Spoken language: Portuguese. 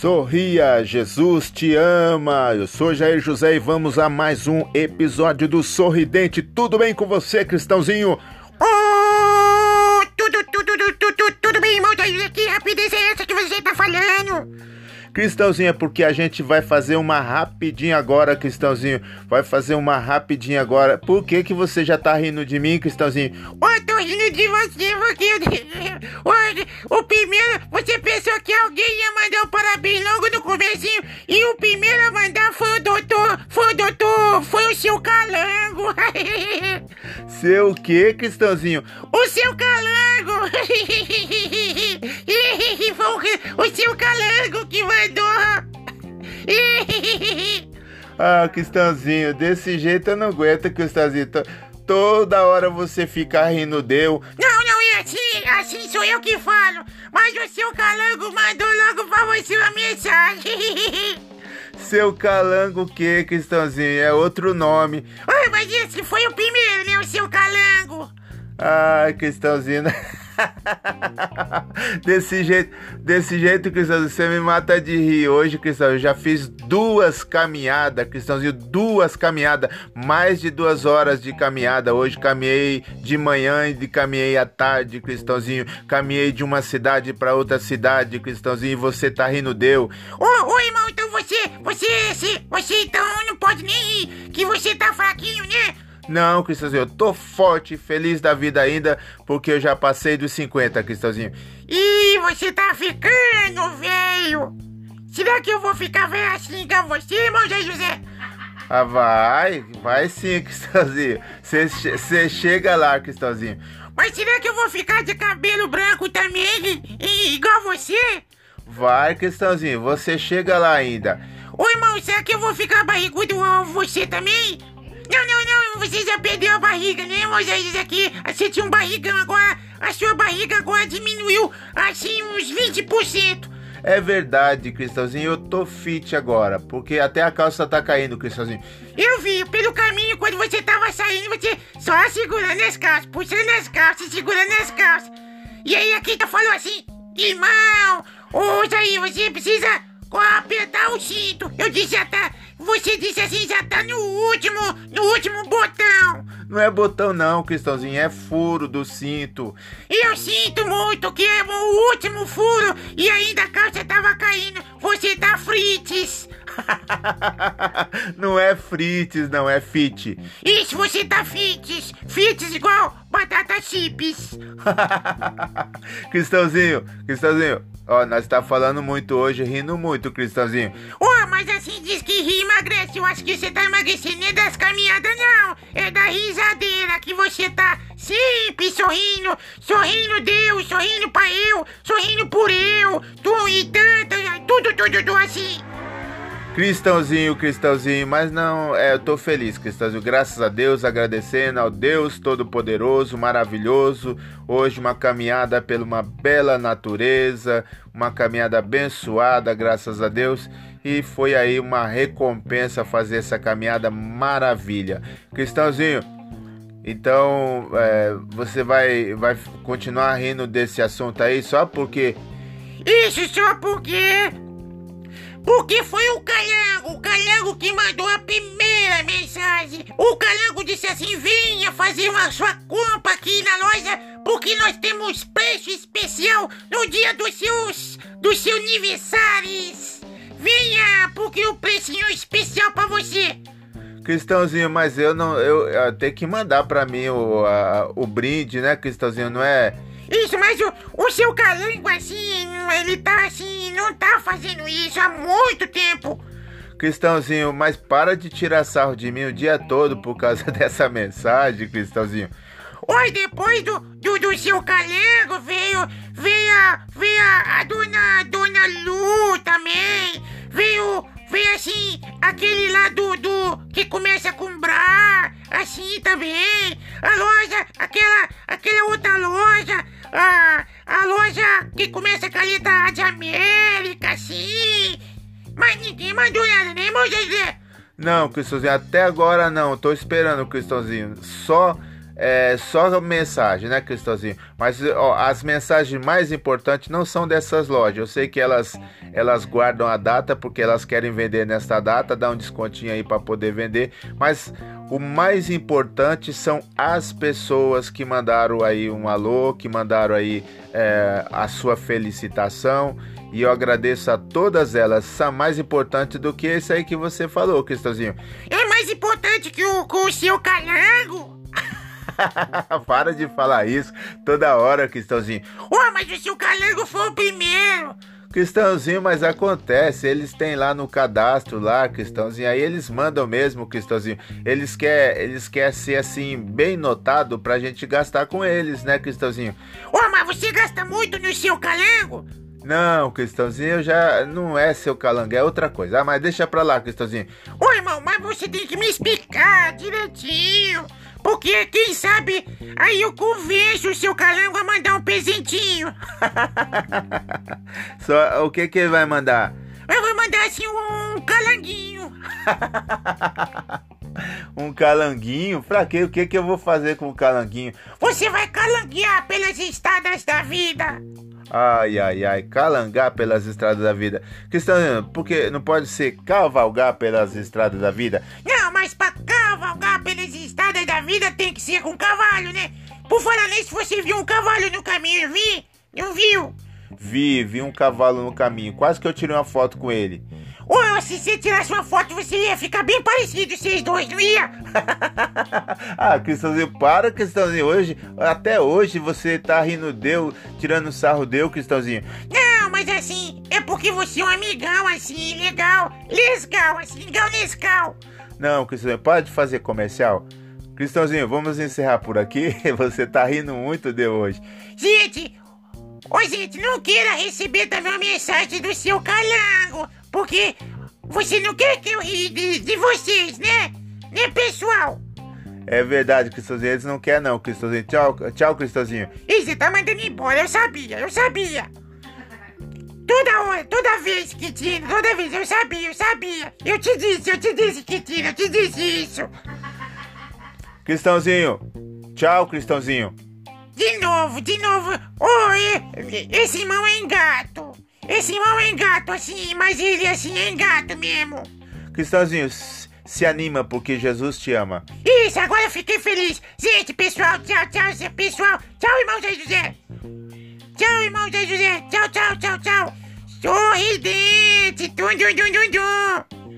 Sorria, Jesus te ama. Eu sou Jair José e vamos a mais um episódio do Sorridente. Tudo bem com você, cristãozinho? Oh, tudo, tudo, tudo, tudo, tudo bem, irmão Jair? Que rapidez é essa que você tá falando? Cristãozinho, é porque a gente vai fazer uma rapidinha agora, Cristãozinho. Vai fazer uma rapidinha agora. Por que que você já tá rindo de mim, Cristãozinho? Oh, tô rindo de você porque o, o primeiro, você pensou que alguém ia mandar um parabéns logo no comecinho e o primeiro a mandar foi o doutor, foi o doutor, foi o seu calango. Seu o quê, Cristãozinho? O seu calango. foi o seu calango que mandou. ah, Cristãozinho, desse jeito eu não aguento, Cristãozinho. Toda hora você fica rindo deu. Não, não é assim, assim sou eu que falo. Mas o seu calango mandou logo pra você uma mensagem. Seu calango o que, Cristãozinho? É outro nome. Ah, mas esse foi o primeiro, né? O seu calango. Ai, Cristãozinho. desse jeito, desse jeito, Cristão, você me mata de rir. Hoje, Cristão, eu já fiz duas caminhadas, Cristãozinho, duas caminhadas, mais de duas horas de caminhada. Hoje caminhei de manhã e caminhei à tarde, Cristãozinho. Caminhei de uma cidade para outra cidade, Cristãozinho. E você tá rindo deu? Ô, ô, irmão, então você, você, você, você então não pode nem rir, que você tá fraquinho, né? Não, Cristãozinho, eu tô forte e feliz da vida ainda, porque eu já passei dos 50, Cristãozinho. Ih, você tá ficando velho! Será que eu vou ficar velho assim igual você, irmão Zé José? Ah, vai, vai sim, Cristãozinho. Você chega lá, Cristãozinho. Mas será que eu vou ficar de cabelo branco também, igual você? Vai, Cristãozinho, você chega lá ainda. Ô, irmão, será que eu vou ficar barrigudo você também? Não, não, não, você já perdeu a barriga, né, Moisés? Aqui, você tinha um barrigão agora, a sua barriga agora diminuiu, assim, uns 20%. É verdade, Cristãozinho, eu tô fit agora, porque até a calça tá caindo, Cristãozinho. Eu vi, pelo caminho, quando você tava saindo, você só segurando as calças, puxando as calças, segurando as calças. E aí a Kita falou assim, irmão, ouça aí, você precisa apertar o cinto. Eu disse, já tá, você disse assim, já tá no último, no último botão. Não é botão não, Cristãozinho, é furo do cinto. Eu sinto muito que é o último furo e ainda a calça tava caindo. Você tá frites. não é frites, não, é fit. Isso, você tá fites. Fites igual batata chips. Cristãozinho, Cristãozinho, Ó, nós tá falando muito hoje, rindo muito, Cristãozinho. Mas assim diz que ri emagrece. Eu acho que você tá emagrecendo é das caminhadas, não. É da risadeira que você tá sempre sorrindo. Sorrindo Deus, sorrindo pra eu, sorrindo por eu. Tu e tanto, tudo, tudo, tudo assim. Cristãozinho, Cristãozinho, mas não, é, eu tô feliz, Cristãozinho, graças a Deus, agradecendo ao Deus Todo-Poderoso, maravilhoso. Hoje uma caminhada pela uma bela natureza, uma caminhada abençoada, graças a Deus. E foi aí uma recompensa fazer essa caminhada maravilha. Cristãozinho, então é, você vai, vai continuar rindo desse assunto aí só porque. Isso só porque porque foi o Calango, o Calango que mandou a primeira mensagem. O Calango disse assim: venha fazer uma sua compra aqui na loja, porque nós temos preço especial no dia dos seus, dos seus aniversários. Venha, porque o precinho é especial para você. Cristãozinho, mas eu não. Eu, eu tenho que mandar para mim o, a, o brinde, né, Cristãozinho? Não é isso, mas o, o seu calango, assim, ele tá assim, não tá fazendo isso há muito tempo. Cristãozinho, mas para de tirar sarro de mim o dia todo por causa dessa mensagem, Cristãozinho. Oi, depois do, do, do seu calango veio, veio, a, veio a, a dona, dona Lu também. Veio, veio assim, aquele lá do, do que começa com Bra, assim também. A loja, aquela, aquela outra loja a, a loja que começa com a letra de América, sim. Mas ninguém mandou nada, né, Zezé? Não, Cristãozinho, até agora não. Tô esperando, Cristãozinho. Só é, só mensagem, né, Cristãozinho? Mas ó, as mensagens mais importantes não são dessas lojas. Eu sei que elas, elas guardam a data porque elas querem vender nesta data, dá um descontinho aí para poder vender. Mas o mais importante são as pessoas que mandaram aí um alô, que mandaram aí é, a sua felicitação. E eu agradeço a todas elas. São mais importante do que esse aí que você falou, Cristãozinho. É mais importante que o, que o seu calango. Para de falar isso toda hora, Cristãozinho. Ué, mas o seu calango foi o primeiro. Cristãozinho, mas acontece, eles têm lá no cadastro lá, Cristãozinho, aí eles mandam mesmo, Cristãozinho. Eles querem eles quer ser assim, bem notado pra gente gastar com eles, né, Cristãozinho? Ué, mas você gasta muito no seu calango? Não, Cristãozinho, já não é seu calango, é outra coisa. Ah, mas deixa pra lá, Cristãozinho. Ô, irmão, mas você tem que me explicar direitinho. Porque, quem sabe, aí eu convenço o seu calango a mandar um presentinho. Só, o que que ele vai mandar? Eu vou mandar, assim, um calanguinho. um calanguinho? Pra quê? O que que eu vou fazer com o calanguinho? Você vai calanguear pelas estradas da vida. Ai, ai, ai, calangar pelas estradas da vida. Cristão, porque não pode ser cavalgar pelas estradas da vida? Não, mas pra cavalgar vida tem que ser com cavalo, né? Por falar nisso, você viu um cavalo no caminho, vi? Não viu? Vi, vi um cavalo no caminho. Quase que eu tirei uma foto com ele. Ué, se você tirasse uma foto, você ia ficar bem parecido, vocês dois, não ia? ah, Cristãozinho, para, Cristãozinho. Hoje, até hoje, você tá rindo deu, tirando sarro deu, Cristãozinho. Não, mas assim, é porque você é um amigão, assim, legal. Legal, assim, legal, legal. Não, Cristãozinho, para de fazer comercial. Cristãozinho, vamos encerrar por aqui. Você tá rindo muito de hoje. Gente, ô gente, não queira receber também uma mensagem do seu calango. Porque você não quer que eu ri de, de vocês, né? Né, pessoal? É verdade, Cristãozinho. Eles não querem, não, Cristãozinho. Tchau, tchau, Cristãozinho. Ih, você tá mandando embora. Eu sabia, eu sabia. Toda hora, toda vez, Kitino, toda vez, eu sabia, eu sabia. Eu te disse, eu te disse, Kitino, eu te disse isso. Cristãozinho. Tchau, Cristãozinho. De novo, de novo. Oi, esse irmão é engato. Esse irmão é gato assim, mas ele assim é gato mesmo. Cristãozinho, se anima porque Jesus te ama. Isso, agora eu fiquei feliz. Gente, pessoal, tchau, tchau, pessoal. Tchau, irmão Zé José. Tchau, irmão Zé José. Tchau, tchau, tchau, tchau. Sorridente. Tum, dum, dum, dum, dum.